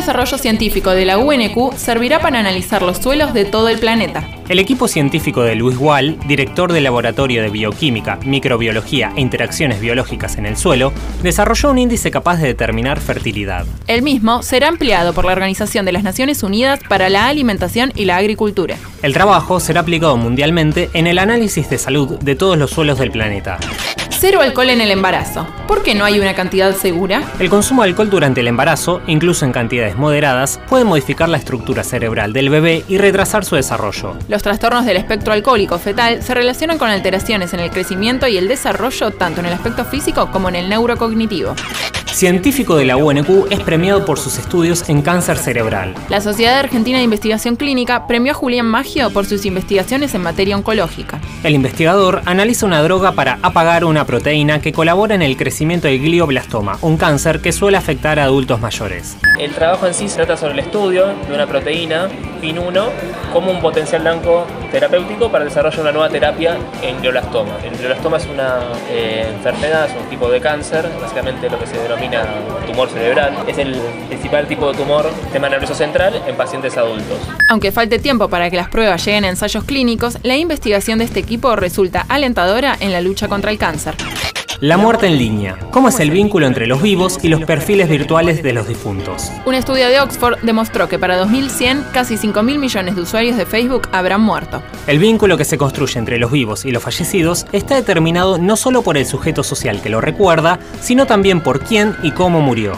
Un desarrollo científico de la UNQ servirá para analizar los suelos de todo el planeta. El equipo científico de Luis Wall, director del Laboratorio de Bioquímica, Microbiología e Interacciones Biológicas en el Suelo, desarrolló un índice capaz de determinar fertilidad. El mismo será empleado por la Organización de las Naciones Unidas para la Alimentación y la Agricultura. El trabajo será aplicado mundialmente en el análisis de salud de todos los suelos del planeta. Cero alcohol en el embarazo. ¿Por qué no hay una cantidad segura? El consumo de alcohol durante el embarazo, incluso en cantidades moderadas, puede modificar la estructura cerebral del bebé y retrasar su desarrollo. Los trastornos del espectro alcohólico fetal se relacionan con alteraciones en el crecimiento y el desarrollo tanto en el aspecto físico como en el neurocognitivo. Científico de la UNQ, es premiado por sus estudios en cáncer cerebral. La Sociedad Argentina de Investigación Clínica premió a Julián Maggio por sus investigaciones en materia oncológica. El investigador analiza una droga para apagar una proteína que colabora en el crecimiento del glioblastoma, un cáncer que suele afectar a adultos mayores. El trabajo en sí se trata sobre el estudio de una proteína, PIN1, como un potencial blanco terapéutico para desarrollar una nueva terapia en glioblastoma. El glioblastoma es una eh, enfermedad, es un tipo de cáncer, básicamente lo que se denomina tumor cerebral. Es el principal tipo de tumor, tema nervioso central, en pacientes adultos. Aunque falte tiempo para que las pruebas lleguen a ensayos clínicos, la investigación de este equipo resulta alentadora en la lucha contra el cáncer. La muerte en línea. ¿Cómo es el vínculo entre los vivos y los perfiles virtuales de los difuntos? Un estudio de Oxford demostró que para 2100 casi 5.000 millones de usuarios de Facebook habrán muerto. El vínculo que se construye entre los vivos y los fallecidos está determinado no solo por el sujeto social que lo recuerda, sino también por quién y cómo murió.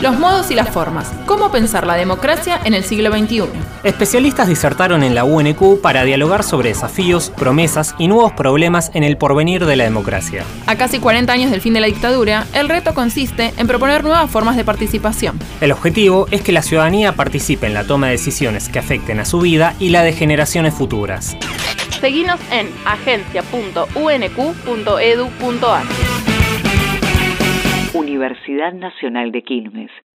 Los modos y las formas. ¿Cómo pensar la democracia en el siglo XXI? Especialistas disertaron en la UNQ para dialogar sobre desafíos, promesas y nuevos problemas en el porvenir de la democracia. A casi 40 años del fin de la dictadura, el reto consiste en proponer nuevas formas de participación. El objetivo es que la ciudadanía participe en la toma de decisiones que afecten a su vida y la de generaciones futuras. Seguinos en agencia.unq.edu.ar. Universidad Nacional de Quilmes.